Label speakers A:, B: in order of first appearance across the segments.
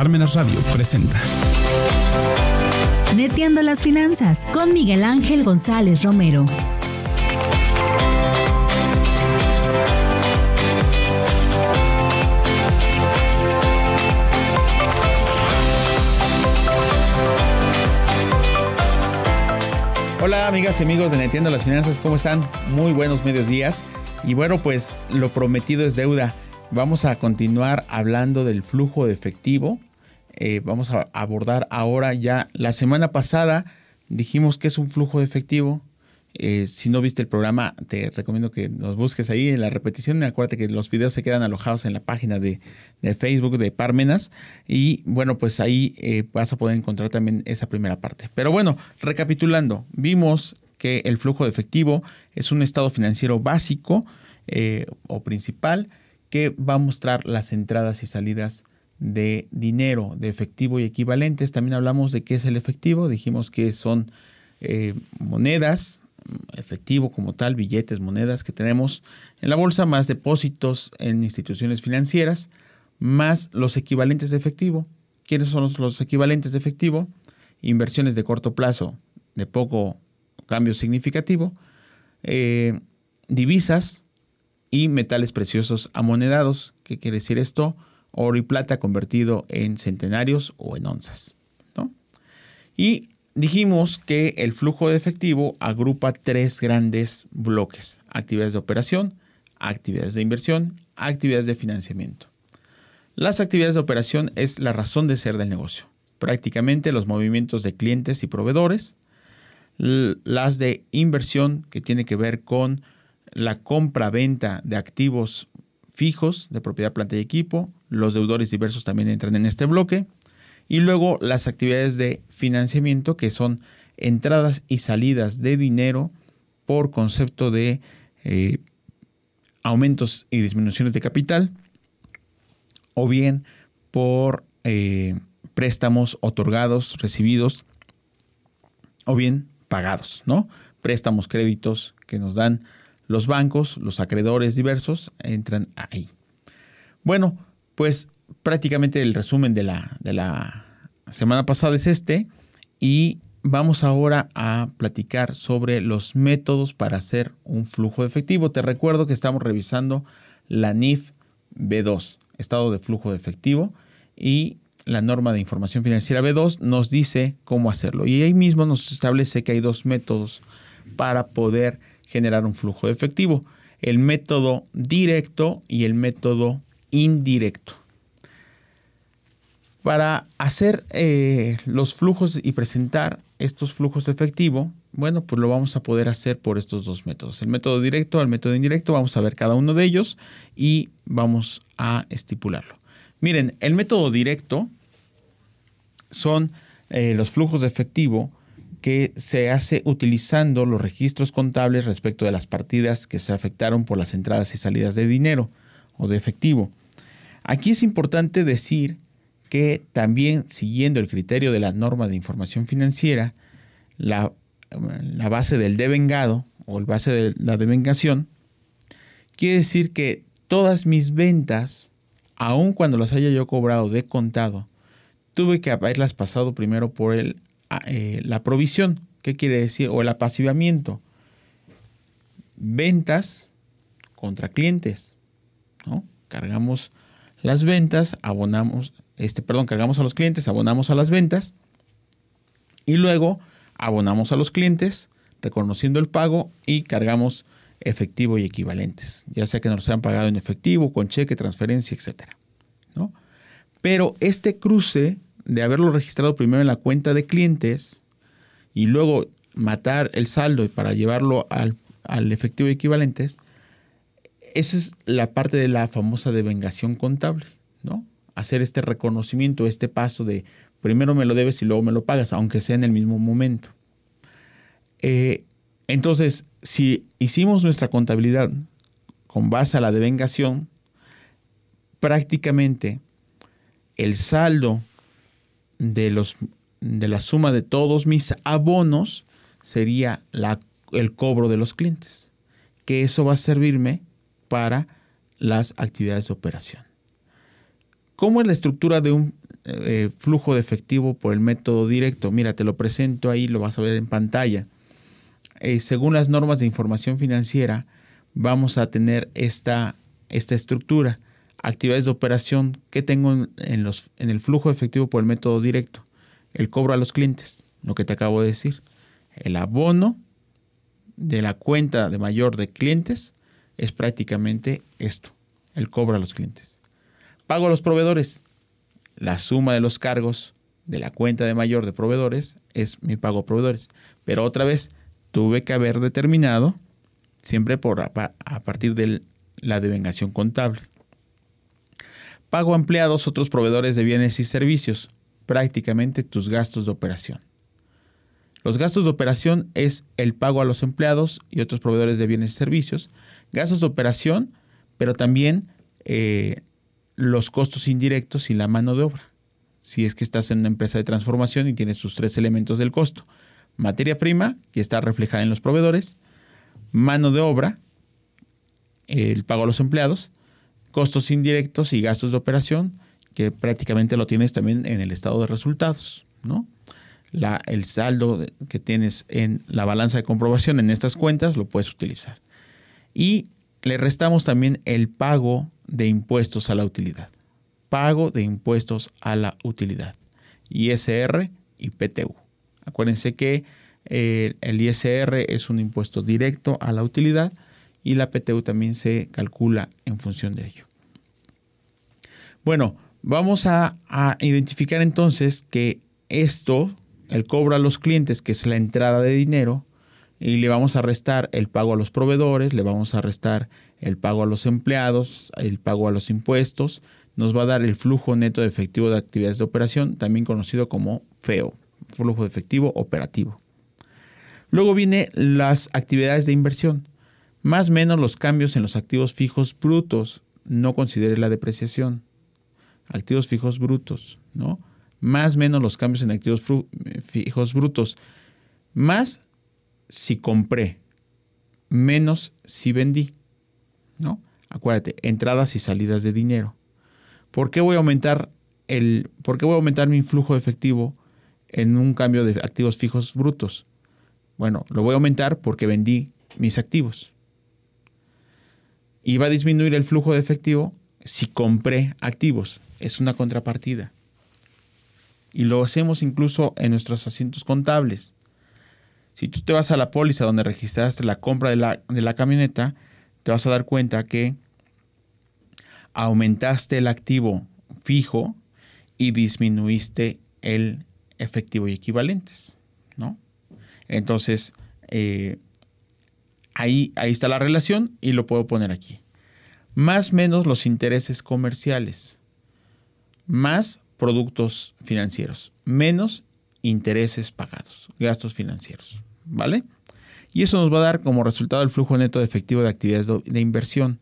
A: Parmenas Radio presenta.
B: Neteando las finanzas con Miguel Ángel González Romero.
C: Hola amigas y amigos de Neteando las Finanzas, ¿cómo están? Muy buenos medios días. Y bueno, pues lo prometido es deuda. Vamos a continuar hablando del flujo de efectivo. Eh, vamos a abordar ahora ya. La semana pasada dijimos que es un flujo de efectivo. Eh, si no viste el programa, te recomiendo que nos busques ahí en la repetición. Acuérdate que los videos se quedan alojados en la página de, Facebook de Parmenas. Y bueno, pues ahí eh, vas a poder encontrar también esa primera parte. Pero bueno, recapitulando, vimos que el flujo de efectivo es un estado financiero básico o principal que va a mostrar las entradas y salidas de dinero, de efectivo y equivalentes. También hablamos de qué es el efectivo, dijimos que son eh, monedas, efectivo como tal, billetes, monedas que tenemos en la bolsa, más depósitos en instituciones financieras, más los equivalentes de efectivo. ¿Quiénes son los, equivalentes de efectivo? Inversiones de corto plazo, de poco cambio significativo, eh, divisas, y metales preciosos amonedados. ¿Qué quiere decir esto? Oro y plata convertido en centenarios o en onzas. Y dijimos que el flujo de efectivo agrupa tres grandes bloques. Actividades de operación, actividades de inversión, actividades de financiamiento. Las actividades de operación es la razón de ser del negocio. Prácticamente los movimientos de clientes y proveedores. Las de inversión, que tiene que ver con la compra-venta de activos fijos de propiedad, planta y equipo. Los deudores diversos también entran en este bloque. Y luego las actividades de financiamiento, que son entradas y salidas de dinero por concepto de eh, aumentos y disminuciones de capital, o bien por eh, préstamos otorgados, recibidos, o bien pagados, ¿no? Préstamos, créditos que nos dan los bancos, los acreedores diversos entran ahí. Bueno, pues prácticamente el resumen de la, de la semana pasada es este y vamos ahora a platicar sobre los métodos para hacer un flujo de efectivo. Te recuerdo que estamos revisando la NIF B2, estado de flujo de efectivo, y la norma de información financiera B2 nos dice cómo hacerlo. Y ahí mismo nos establece que hay dos métodos para poder generar un flujo de efectivo, el método directo y el método indirecto. Para hacer eh, los flujos y presentar estos flujos de efectivo, bueno, pues lo vamos a poder hacer por estos dos métodos. El método directo, el método indirecto, vamos a ver cada uno de ellos y vamos a estipularlo. Miren, el método directo son eh, los flujos de efectivo que se hace utilizando los registros contables respecto de las partidas que se afectaron por las entradas y salidas de dinero o de efectivo. Aquí es importante decir que también siguiendo el criterio de la norma de información financiera, la, base del devengado o el base de la devengación, quiere decir que todas mis ventas, aun cuando las haya yo cobrado de contado, tuve que haberlas pasado primero por el eh, la provisión. ¿Qué quiere decir? O el apacivamiento. Ventas contra clientes. ¿no? Cargamos las ventas, abonamos, este, perdón, cargamos a los clientes, abonamos a las ventas y luego abonamos a los clientes reconociendo el pago y cargamos efectivo y equivalentes, ya sea que nos hayan pagado en efectivo, con cheque, transferencia, etc. ¿no? Pero este cruce de haberlo registrado primero en la cuenta de clientes y luego matar el saldo para llevarlo al, efectivo equivalentes, esa es la parte de la famosa devengación contable, ¿no? Hacer este reconocimiento, este paso de primero me lo debes y luego me lo pagas, aunque sea en el mismo momento. Eh, entonces, si hicimos nuestra contabilidad con base a la devengación, prácticamente el saldo de, los, de la suma de todos mis abonos sería la, el cobro de los clientes, que eso va a servirme para las actividades de operación. ¿Cómo es la estructura de un eh, flujo de efectivo por el método directo? Mira, te lo presento ahí, lo vas a ver en pantalla. Eh, según las normas de información financiera, vamos a tener esta, esta estructura. Actividades de operación que tengo en, los, en el flujo efectivo por el método directo. El cobro a los clientes, lo que te acabo de decir. El abono de la cuenta de mayor de clientes es prácticamente esto, el cobro a los clientes. Pago a los proveedores. La suma de los cargos de la cuenta de mayor de proveedores es mi pago a proveedores. Pero otra vez, tuve que haber determinado, siempre por, a, partir de la devengación contable. Pago a empleados, otros proveedores de bienes y servicios, prácticamente tus gastos de operación. Los gastos de operación es el pago a los empleados y otros proveedores de bienes y servicios. Gastos de operación, pero también eh, los costos indirectos y la mano de obra. Si es que estás en una empresa de transformación y tienes tus tres elementos del costo. Materia prima, que está reflejada en los proveedores, mano de obra, el pago a los empleados, costos indirectos y gastos de operación, que prácticamente lo tienes también en el estado de resultados, ¿no? La, el saldo que tienes en la balanza de comprobación en estas cuentas lo puedes utilizar. Y le restamos también el pago de impuestos a la utilidad. Pago de impuestos a la utilidad. ISR y PTU. Acuérdense que eh, el ISR es un impuesto directo a la utilidad y la PTU también se calcula en función de ello. Bueno, vamos a, a identificar entonces que esto, el cobro a los clientes, que es la entrada de dinero, y le vamos a restar el pago a los proveedores, le vamos a restar el pago a los empleados, el pago a los impuestos, nos va a dar el flujo neto de efectivo de actividades de operación, también conocido como FEO, flujo de efectivo operativo. Luego viene las actividades de inversión, más menos los cambios en los activos fijos brutos, no considere la depreciación. Activos fijos brutos, ¿no? Más menos los cambios en activos fijos brutos, más si compré, menos si vendí. ¿No? Acuérdate, entradas y salidas de dinero. ¿Por qué voy a aumentar el, por qué voy a aumentar mi flujo de efectivo en un cambio de activos fijos brutos? Bueno, lo voy a aumentar porque vendí mis activos. Y va a disminuir el flujo de efectivo si compré activos. Es una contrapartida. Y lo hacemos incluso en nuestros asientos contables. Si tú te vas a la póliza donde registraste la compra de la, camioneta, te vas a dar cuenta que aumentaste el activo fijo y disminuiste el efectivo y equivalentes, ¿no? Entonces, eh, ahí, ahí está la relación y lo puedo poner aquí. Más menos los intereses comerciales, más productos financieros, menos intereses pagados, gastos financieros. ¿vale? Y eso nos va a dar como resultado el flujo neto de efectivo de actividades de inversión.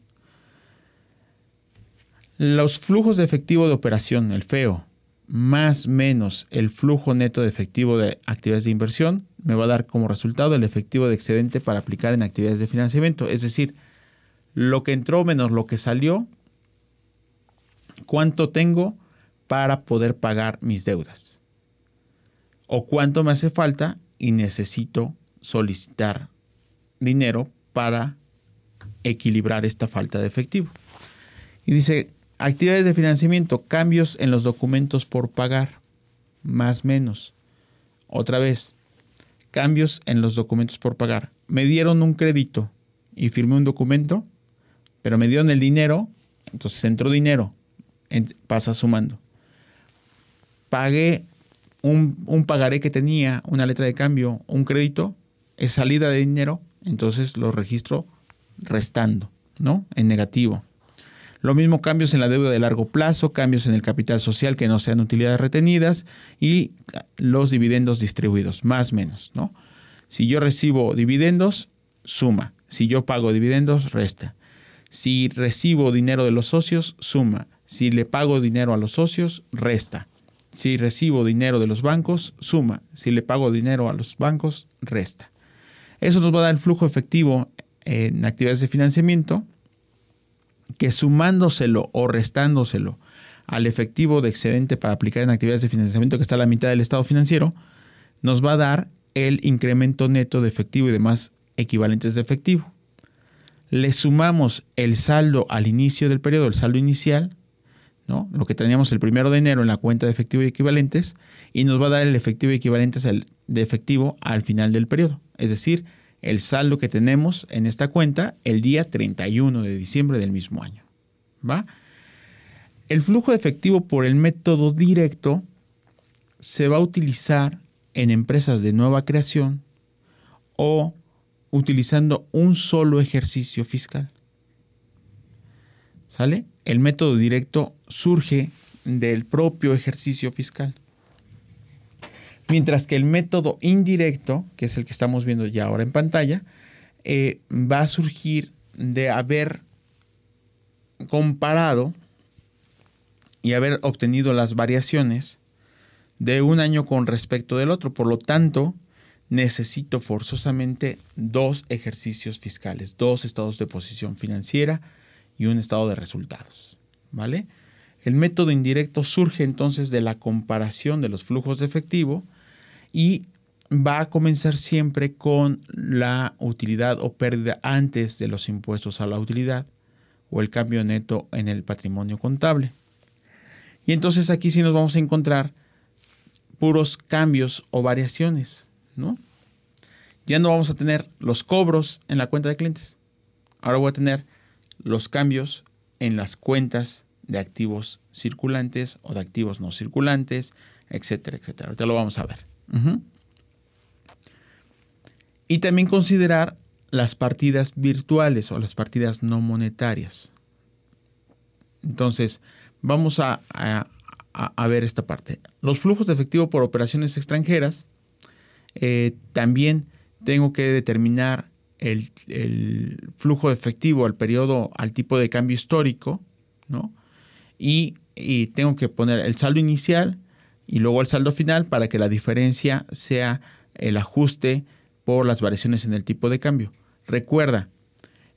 C: Los flujos de efectivo de operación, el FEO, más menos el flujo neto de efectivo de actividades de inversión, me va a dar como resultado el efectivo de excedente para aplicar en actividades de financiamiento. Es decir, lo que entró menos lo que salió, cuánto tengo para poder pagar mis deudas. O cuánto me hace falta y necesito solicitar dinero para equilibrar esta falta de efectivo. Y dice, actividades de financiamiento, cambios en los documentos por pagar, más menos. Otra vez, cambios en los documentos por pagar. Me dieron un crédito y firmé un documento, pero me dieron el dinero, entonces entró dinero, pasa sumando. Pagué un, pagaré que tenía, una letra de cambio, un crédito, es salida de dinero, entonces lo registro restando, ¿no? En negativo. Lo mismo cambios en la deuda de largo plazo, cambios en el capital social que no sean utilidades retenidas y los dividendos distribuidos, más o menos, ¿no? Si yo recibo dividendos, suma. Si yo pago dividendos, resta. Si recibo dinero de los socios, suma. Si le pago dinero a los socios, resta. Si recibo dinero de los bancos, suma. Si le pago dinero a los bancos, resta. Eso nos va a dar el flujo efectivo en actividades de financiamiento que sumándoselo o restándoselo al efectivo de excedente para aplicar en actividades de financiamiento que está a la mitad del estado financiero, nos va a dar el incremento neto de efectivo y demás equivalentes de efectivo. Le sumamos el saldo al inicio del periodo, el saldo inicial, ¿no? lo que teníamos el primero de enero en la cuenta de efectivo y equivalentes, y nos va a dar el efectivo y equivalentes de efectivo al final del periodo. Es decir, el saldo que tenemos en esta cuenta el día 31 de diciembre del mismo año. ¿va? El flujo efectivo por el método directo se va a utilizar en empresas de nueva creación o utilizando un solo ejercicio fiscal. ¿Sale? El método directo surge del propio ejercicio fiscal. Mientras que el método indirecto, que es el que estamos viendo ya ahora en pantalla, eh, va a surgir de haber comparado y haber obtenido las variaciones de un año con respecto del otro. Por lo tanto, necesito forzosamente dos ejercicios fiscales, dos estados de posición financiera y un estado de resultados. ¿Vale? El método indirecto surge entonces de la comparación de los flujos de efectivo y va a comenzar siempre con la utilidad o pérdida antes de los impuestos a la utilidad o el cambio neto en el patrimonio contable. Y entonces aquí sí nos vamos a encontrar puros cambios o variaciones, ¿no? Ya no vamos a tener los cobros en la cuenta de clientes. Ahora voy a tener los cambios en las cuentas de activos circulantes o de activos no circulantes, etcétera, etcétera. Ahorita lo vamos a ver. Y también considerar las partidas virtuales o las partidas no monetarias. Entonces, vamos a, ver esta parte. Los flujos de efectivo por operaciones extranjeras. Eh, también tengo que determinar el, flujo de efectivo al periodo, al tipo de cambio histórico, ¿no? y tengo que poner el saldo inicial y luego el saldo final para que la diferencia sea el ajuste por las variaciones en el tipo de cambio. Recuerda,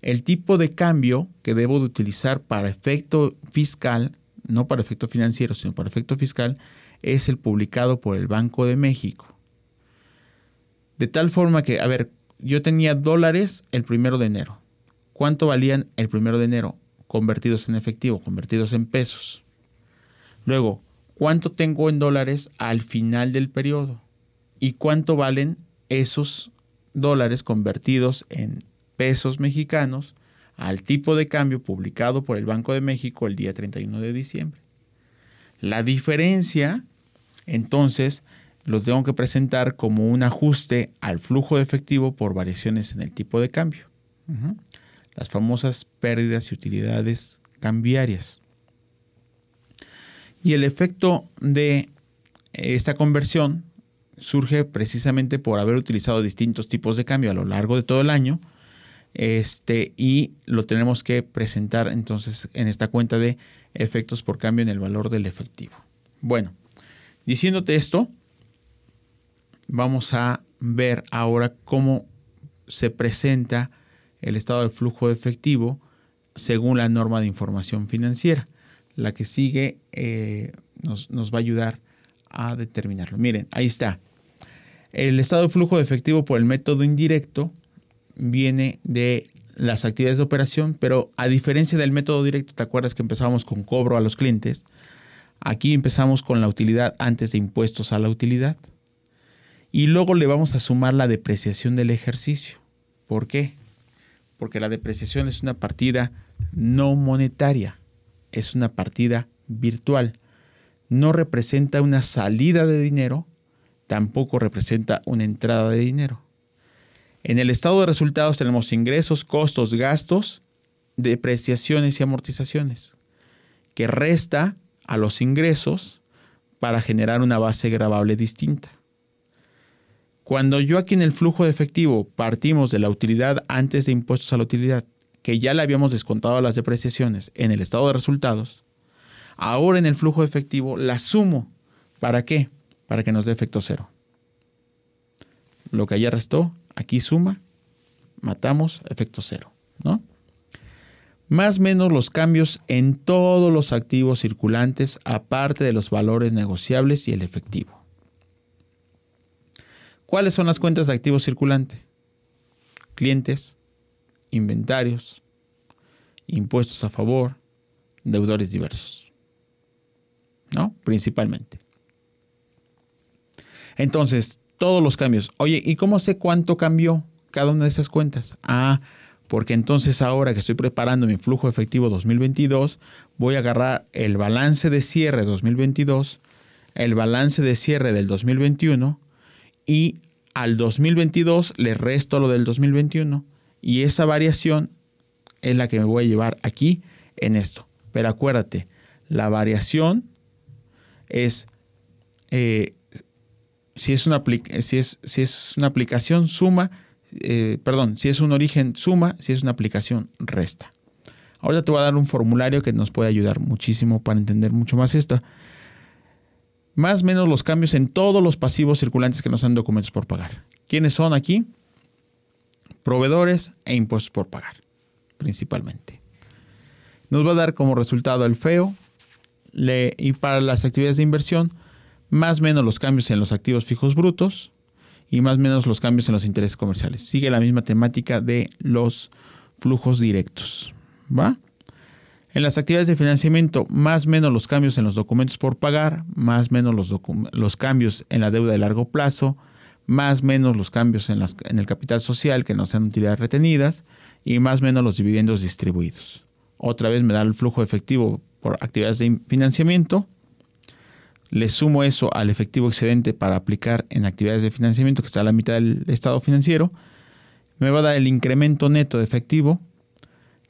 C: el tipo de cambio que debo de utilizar para efecto fiscal, no para efecto financiero, sino para efecto fiscal, es el publicado por el Banco de México. De tal forma que, a ver, yo tenía dólares el primero de enero. ¿Cuánto valían el primero de enero? Convertidos en efectivo, convertidos en pesos. Luego, cuánto tengo en dólares al final del periodo y cuánto valen esos dólares convertidos en pesos mexicanos al tipo de cambio publicado por el Banco de México el día 31 de diciembre. La diferencia, entonces, lo tengo que presentar como un ajuste al flujo de efectivo por variaciones en el tipo de cambio. Las famosas pérdidas y utilidades cambiarias. Y el efecto de esta conversión surge precisamente por haber utilizado distintos tipos de cambio a lo largo de todo el año. Este, y lo tenemos que presentar entonces en esta cuenta de efectos por cambio en el valor del efectivo. Bueno, diciéndote esto, vamos a ver ahora cómo se presenta el estado de flujo de efectivo según la norma de información financiera la que sigue eh, nos, va a ayudar a determinarlo. Miren, ahí está. El estado de flujo de efectivo por el método indirecto viene de las actividades de operación, pero a diferencia del método directo, ¿te acuerdas que empezamos con cobro a los clientes? Aquí empezamos con la utilidad antes de impuestos a la utilidad. Y luego le vamos a sumar la depreciación del ejercicio. ¿Por qué? Porque la depreciación es una partida no monetaria es una partida virtual. No representa una salida de dinero, tampoco representa una entrada de dinero. En el estado de resultados tenemos ingresos, costos, gastos, depreciaciones y amortizaciones, que resta a los ingresos para generar una base grabable distinta. Cuando yo aquí en el flujo de efectivo partimos de la utilidad antes de impuestos a la utilidad que ya le habíamos descontado las depreciaciones en el estado de resultados, ahora en el flujo efectivo la sumo. ¿Para qué? Para que nos dé efecto cero. Lo que allá restó, aquí suma, matamos, efecto cero. ¿no? más menos los cambios en todos los activos circulantes aparte de los valores negociables y el efectivo. ¿Cuáles son las cuentas de activos circulantes? Clientes, inventarios, impuestos a favor, deudores diversos. ¿No? Principalmente. Entonces, todos los cambios. Oye, ¿y cómo sé cuánto cambió cada una de esas cuentas? Ah, porque entonces ahora que estoy preparando mi flujo efectivo 2022, voy a agarrar el balance de cierre 2022, el balance de cierre del 2021 y al 2022 le resto lo del 2021 y esa variación es la que me voy a llevar aquí en esto. Pero acuérdate, la variación es eh, si, es una, si, es, si es una aplicación suma, eh, perdón, si es un origen suma, si es una aplicación resta. Ahora te voy a dar un formulario que nos puede ayudar muchísimo para entender mucho más esto. Más o menos los cambios en todos los pasivos circulantes que nos dan documentos por pagar. ¿Quiénes son aquí? Proveedores e impuestos por pagar, principalmente. Nos va a dar como resultado el feo y para las actividades de inversión, más menos los cambios en los activos fijos brutos, y más menos los cambios en los intereses comerciales. Sigue la misma temática de los flujos directos. ¿Va? En las actividades de financiamiento, más menos los cambios en los documentos por pagar, más menos los, los cambios en la deuda de largo plazo, más menos los cambios en, en el capital social que no sean utilidades retenidas y más menos los dividendos distribuidos. Otra vez me da el flujo efectivo por actividades de financiamiento, le sumo eso al efectivo excedente para aplicar en actividades de financiamiento que está a la mitad del estado financiero, me va a dar el incremento neto de efectivo,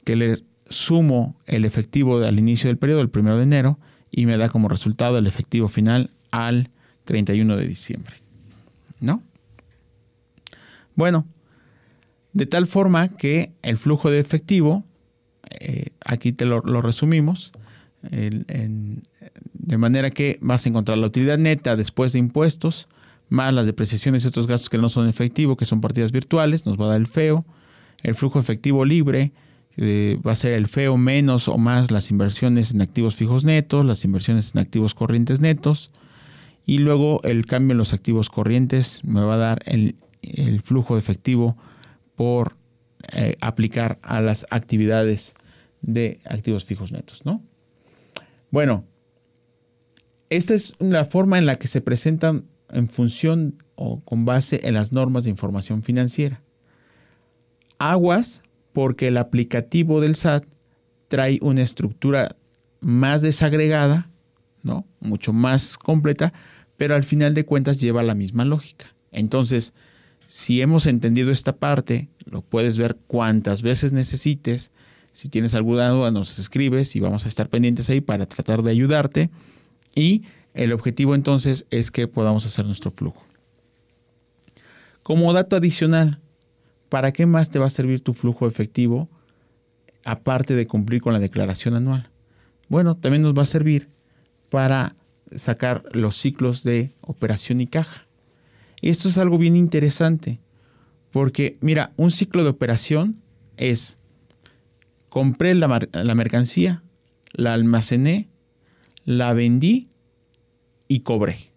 C: que le sumo el efectivo al inicio del periodo, el primero de enero, y me da como resultado el efectivo final al 31 de diciembre. ¿No? Bueno, de tal forma que el flujo de efectivo, eh, aquí te lo, resumimos, de manera que vas a encontrar la utilidad neta después de impuestos, más las depreciaciones y otros gastos que no son efectivos, que son partidas virtuales, nos va a dar el feo. El flujo efectivo libre eh, va a ser el feo menos o más las inversiones en activos fijos netos, las inversiones en activos corrientes netos. Y luego el cambio en los activos corrientes me va a dar el, flujo efectivo por eh, aplicar a las actividades de activos fijos netos, ¿no? Bueno, esta es la forma en la que se presentan en función o con base en las normas de información financiera. Aguas porque el aplicativo del SAT trae una estructura más desagregada, ¿no? Mucho más completa, pero al final de cuentas lleva la misma lógica. Entonces, si hemos entendido esta parte, lo puedes ver cuantas veces necesites. Si tienes alguna duda, nos escribes y vamos a estar pendientes ahí para tratar de ayudarte. Y el objetivo entonces es que podamos hacer nuestro flujo. Como dato adicional, ¿para qué más te va a servir tu flujo efectivo aparte de cumplir con la declaración anual? Bueno, también nos va a servir para sacar los ciclos de operación y caja. Y esto es algo bien interesante, porque mira, un ciclo de operación es compré la, la mercancía, la almacené, la vendí y cobré.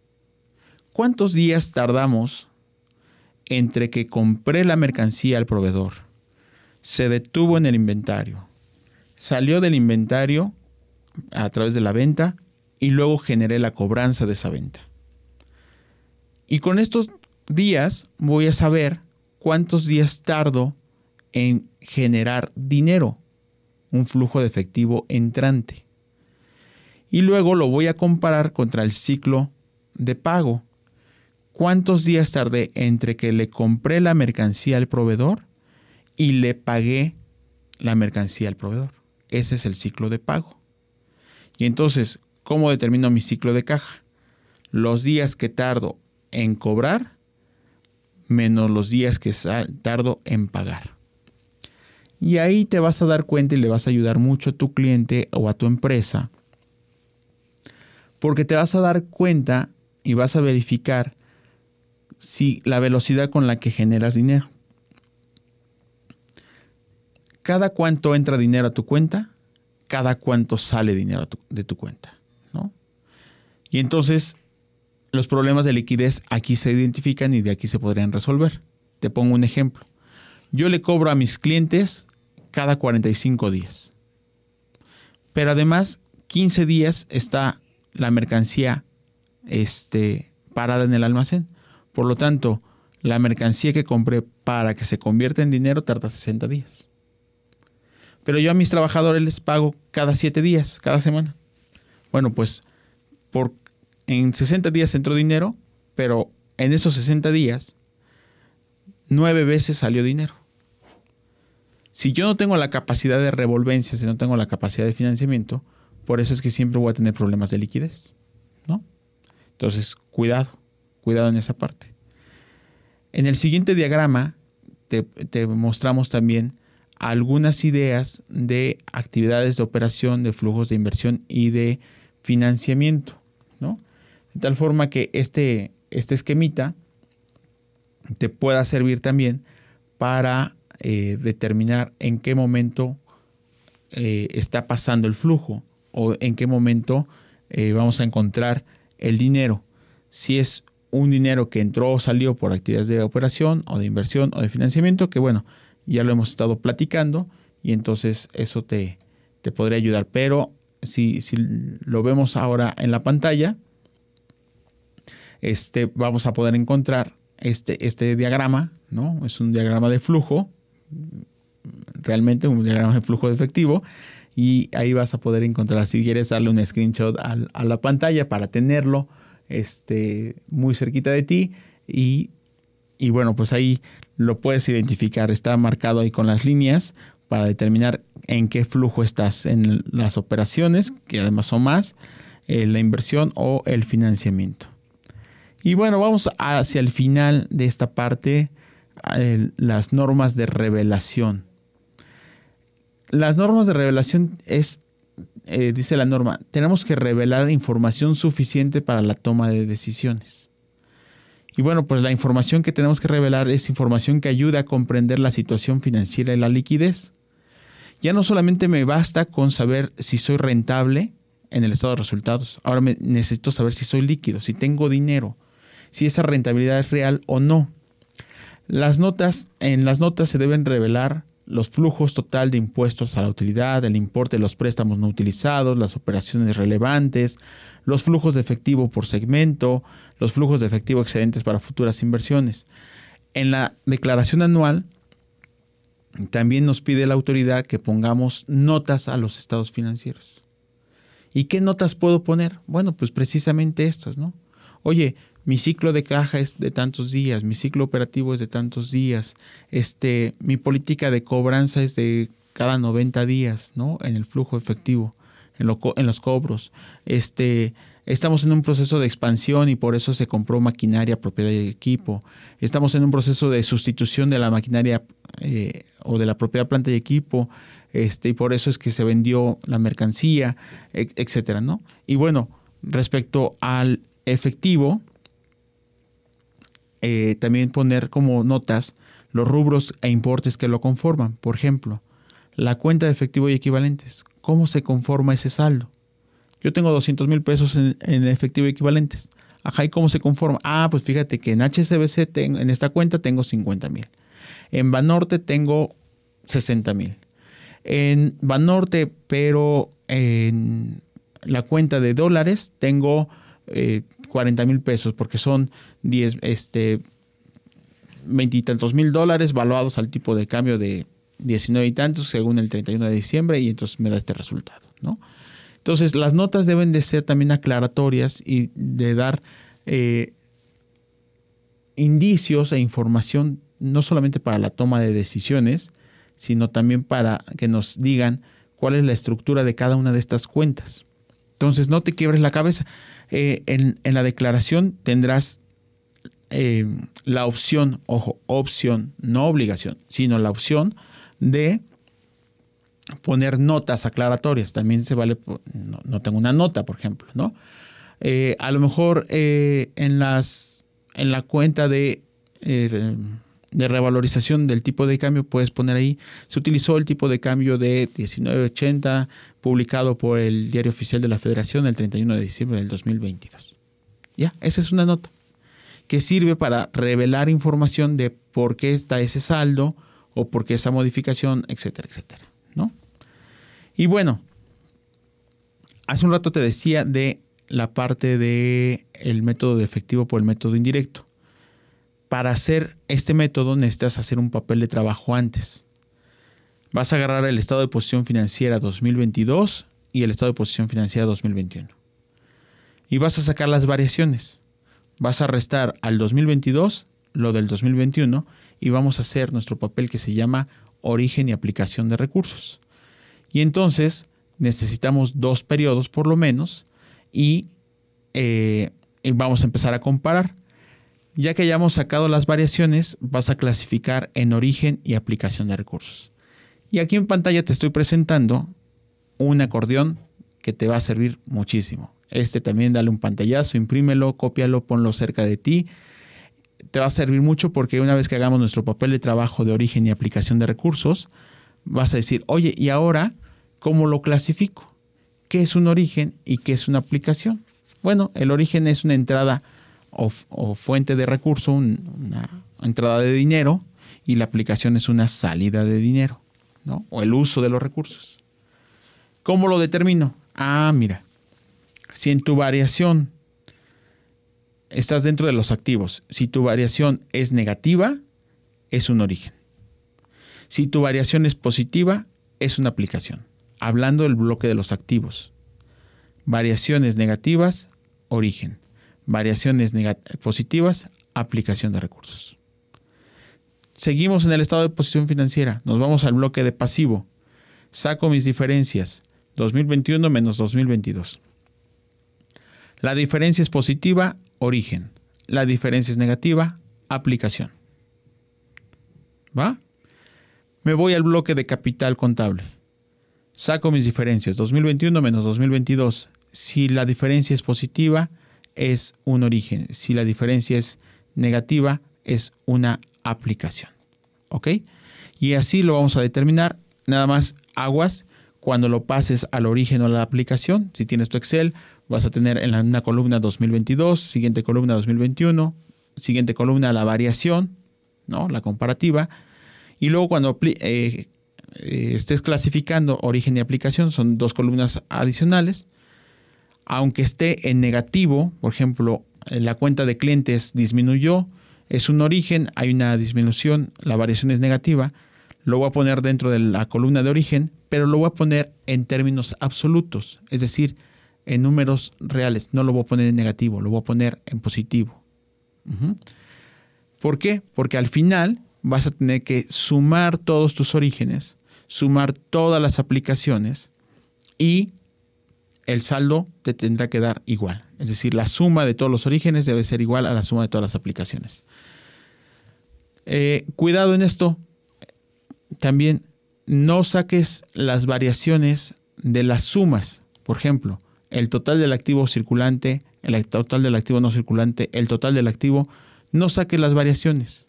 C: ¿Cuántos días tardamos entre que compré la mercancía al proveedor, se detuvo en el inventario, salió del inventario a través de la venta y luego generé la cobranza de esa venta? Y con estos días voy a saber cuántos días tardo en generar dinero, un flujo de efectivo entrante y luego lo voy a comparar contra el ciclo de pago. ¿Cuántos días tardé entre que le compré la mercancía al proveedor y le pagué la mercancía al proveedor? Ese es el ciclo de pago. Y entonces, ¿cómo determino mi ciclo de caja? Los días que tardo en cobrar menos los días que tardo en pagar. Y ahí te vas a dar cuenta y le vas a ayudar mucho a tu cliente o a tu empresa porque te vas a dar cuenta y vas a verificar si la velocidad con la que generas dinero. cada cuánto entra dinero a tu cuenta, cada cuánto sale dinero de tu cuenta. Y entonces los problemas de liquidez aquí se identifican y de aquí se podrían resolver. Te pongo un ejemplo. Yo le cobro a mis clientes cada 45 días. Pero además, 15 días está la mercancía este, parada en el almacén. Por lo tanto, la mercancía que compré para que se convierta en dinero tarda 60 días. Pero yo a mis trabajadores les pago cada 7 días, cada semana. Bueno, pues por, en 60 días entró dinero, pero en esos 60 días, 9 veces salió dinero. Si yo no tengo la capacidad de revolvencia, si no tengo la capacidad de financiamiento, por eso es que siempre voy a tener problemas de liquidez. ¿no? Entonces, cuidado, cuidado en esa parte. En el siguiente diagrama te, mostramos también algunas ideas de actividades de operación, de flujos de inversión y de financiamiento, ¿no? De tal forma que este, este esquemita te pueda servir también para eh, determinar en qué momento eh, está pasando el flujo o en qué momento eh, vamos a encontrar el dinero. Si es un dinero que entró o salió por actividades de operación o de inversión o de financiamiento, que bueno, ya lo hemos estado platicando y entonces eso te, te podría ayudar. Pero si, si, lo vemos ahora en la pantalla, este, vamos a poder encontrar este, este diagrama, ¿no? Es un diagrama de flujo, realmente un diagrama de flujo de efectivo, y ahí vas a poder encontrar, si quieres darle un screenshot a la pantalla para tenerlo este, muy cerquita de ti y, y bueno, pues ahí lo puedes identificar. Está marcado ahí con las líneas para determinar en qué flujo estás en las operaciones, que además son más, eh, la inversión o el financiamiento. Y bueno, vamos hacia el final de esta parte, las normas de revelación. Las normas de revelación es eh, dice la norma, tenemos que revelar información suficiente para la toma de decisiones. Y bueno, pues la información que tenemos que revelar es información que ayuda a comprender la situación financiera y la liquidez. Ya no solamente me basta con saber si soy rentable en el estado de resultados, ahora me necesito saber si soy líquido, si tengo dinero, si esa rentabilidad es real o no. Las notas, en las notas se deben revelar los flujos total de impuestos a la utilidad, el importe de los préstamos no utilizados, las operaciones relevantes, los flujos de efectivo por segmento, los flujos de efectivo excedentes para futuras inversiones. En la declaración anual también nos pide la autoridad que pongamos notas a los estados financieros. ¿Y qué notas puedo poner? Bueno, pues precisamente estas, ¿no? Oye, mi ciclo de caja es de tantos días, mi ciclo operativo es de tantos días, este, mi política de cobranza es de cada 90 días, ¿no? En el flujo efectivo, en, los cobros. Este, estamos en un proceso de expansión y por eso se compró maquinaria, propiedad y equipo. Estamos en un proceso de sustitución de la maquinaria eh, o de la propiedad, planta y equipo, este, y por eso es que se vendió la mercancía, etcétera, ¿no? Y bueno, respecto al efectivo, eh, también poner como notas los rubros e importes que lo conforman. Por ejemplo, la cuenta de efectivo y equivalentes. ¿Cómo se conforma ese saldo? Yo tengo 200 mil pesos en, efectivo y equivalentes. Ajá, ¿y cómo se conforma? Ah, pues fíjate que en HSBC en esta cuenta tengo 50 mil. En Banorte tengo 60 mil. En Banorte, pero en la cuenta de dólares tengo eh, 40 mil pesos porque son 10, este, veintitantos mil dólares valuados al tipo de cambio de 19 y tantos según el 31 de diciembre y entonces me da este resultado, ¿no? Entonces las notas deben de ser también aclaratorias y de dar eh, indicios e información no solamente para la toma de decisiones, sino también para que nos digan cuál es la estructura de cada una de estas cuentas. Entonces no te quiebres la cabeza. Eh, en, la declaración tendrás eh, la opción, ojo, opción, no obligación, sino la opción de poner notas aclaratorias. También se vale, no, tengo una nota, por ejemplo, ¿no? Eh, a lo mejor en, las, en la cuenta de, de revalorización del tipo de cambio, puedes poner ahí, se utilizó el tipo de cambio de 1980 publicado por el Diario Oficial de la Federación el 31 de diciembre del 2022. Ya, esa es una nota que sirve para revelar información de por qué está ese saldo o por qué esa modificación, etcétera, etcétera, ¿no? Y bueno, hace un rato te decía de la parte de el método de efectivo por el método indirecto. Para hacer este método necesitas hacer un papel de trabajo antes. Vas a agarrar el estado de posición financiera 2022 y el estado de posición financiera 2021. Y vas a sacar las variaciones. Vas a restar al 2022 lo del 2021 y vamos a hacer nuestro papel que se llama origen y aplicación de recursos. Y entonces necesitamos dos periodos por lo menos y, eh, y vamos a empezar a comparar. Ya que hayamos sacado las variaciones, vas a clasificar en origen y aplicación de recursos. Y aquí en pantalla te estoy presentando un acordeón que te va a servir muchísimo. Este también dale un pantallazo, imprímelo, cópialo, ponlo cerca de ti. Te va a servir mucho porque una vez que hagamos nuestro papel de trabajo de origen y aplicación de recursos, vas a decir, oye, ¿y ahora cómo lo clasifico? ¿Qué es un origen y qué es una aplicación? Bueno, el origen es una entrada o, fuente de recurso, una entrada de dinero, y la aplicación es una salida de dinero, ¿no? O el uso de los recursos. ¿Cómo lo determino? Ah, mira, si en tu variación estás dentro de los activos, si tu variación es negativa, es un origen. Si tu variación es positiva, es una aplicación. Hablando del bloque de los activos. Variaciones negativas, origen variaciones positivas, aplicación de recursos. Seguimos en el estado de posición financiera. Nos vamos al bloque de pasivo. Saco mis diferencias. 2021 menos 2022. La diferencia es positiva, origen. La diferencia es negativa, aplicación. ¿Va? Me voy al bloque de capital contable. Saco mis diferencias. 2021 menos 2022. Si la diferencia es positiva, es un origen. Si la diferencia es negativa, es una aplicación. ¿Ok? Y así lo vamos a determinar. Nada más aguas cuando lo pases al origen o a la aplicación. Si tienes tu Excel, vas a tener en una columna 2022, siguiente columna 2021, siguiente columna la variación, ¿no? la comparativa. Y luego cuando eh, eh, estés clasificando origen y aplicación, son dos columnas adicionales aunque esté en negativo, por ejemplo, la cuenta de clientes disminuyó, es un origen, hay una disminución, la variación es negativa, lo voy a poner dentro de la columna de origen, pero lo voy a poner en términos absolutos, es decir, en números reales, no lo voy a poner en negativo, lo voy a poner en positivo. ¿Por qué? Porque al final vas a tener que sumar todos tus orígenes, sumar todas las aplicaciones y el saldo te tendrá que dar igual. Es decir, la suma de todos los orígenes debe ser igual a la suma de todas las aplicaciones. Eh, cuidado en esto. También no saques las variaciones de las sumas. Por ejemplo, el total del activo circulante, el total del activo no circulante, el total del activo. No saques las variaciones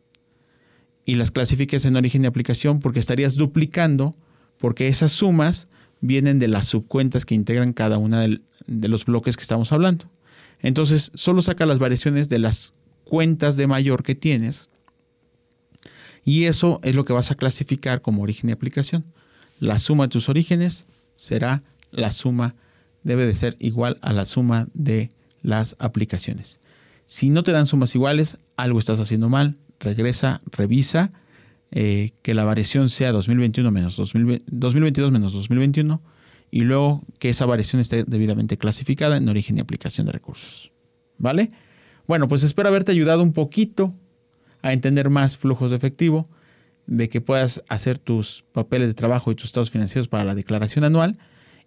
C: y las clasifiques en origen y aplicación porque estarías duplicando porque esas sumas vienen de las subcuentas que integran cada una de los bloques que estamos hablando. Entonces, solo saca las variaciones de las cuentas de mayor que tienes y eso es lo que vas a clasificar como origen y aplicación. La suma de tus orígenes será la suma, debe de ser igual a la suma de las aplicaciones. Si no te dan sumas iguales, algo estás haciendo mal, regresa, revisa eh, que la variación sea 2021 menos 2022 menos 2021 y luego que esa variación esté debidamente clasificada en origen y aplicación de recursos. ¿Vale? Bueno, pues espero haberte ayudado un poquito a entender más flujos de efectivo, de que puedas hacer tus papeles de trabajo y tus estados financieros para la declaración anual.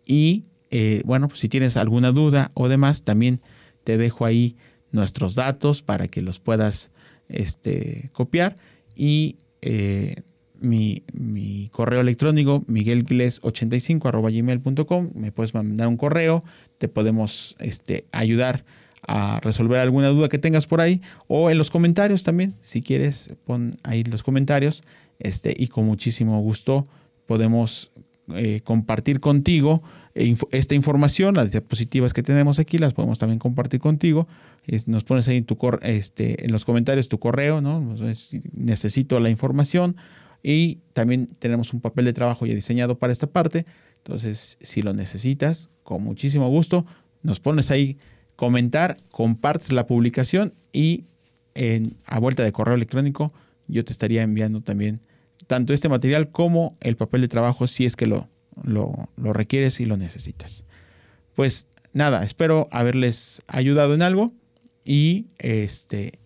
C: Y eh, bueno, pues si tienes alguna duda o demás, también te dejo ahí nuestros datos para que los puedas este, copiar. Y eh, mi, correo electrónico miguelgles85 gmail.com me puedes mandar un correo te podemos este, ayudar a resolver alguna duda que tengas por ahí o en los comentarios también. Si quieres, pon ahí los comentarios este, y con muchísimo gusto podemos eh, compartir contigo eh, esta información, las diapositivas que tenemos aquí, las podemos también compartir contigo. Nos pones ahí en, tu este, en los comentarios tu correo, ¿no? necesito la información y también tenemos un papel de trabajo ya diseñado para esta parte. Entonces, si lo necesitas, con muchísimo gusto, nos pones ahí comentar, compartes la publicación y a vuelta de correo electrónico yo te estaría enviando también tanto este material como el papel de trabajo si es que lo, lo, requieres y lo necesitas. Pues nada, espero haberles ayudado en algo y este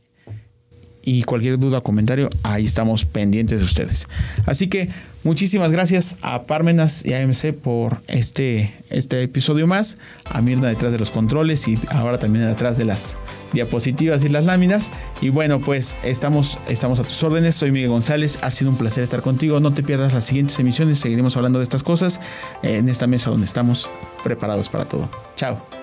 C: y cualquier duda o comentario, ahí estamos pendientes de ustedes. Así que muchísimas gracias a Parmenas y a AMC por este, este episodio más, a Mirna detrás de los controles y ahora también detrás de las diapositivas y las láminas. Y bueno, pues estamos, estamos a tus órdenes. Soy Miguel González, ha sido un placer estar contigo. No te pierdas las siguientes emisiones, seguiremos hablando de estas cosas en esta mesa donde estamos preparados para todo. Chao.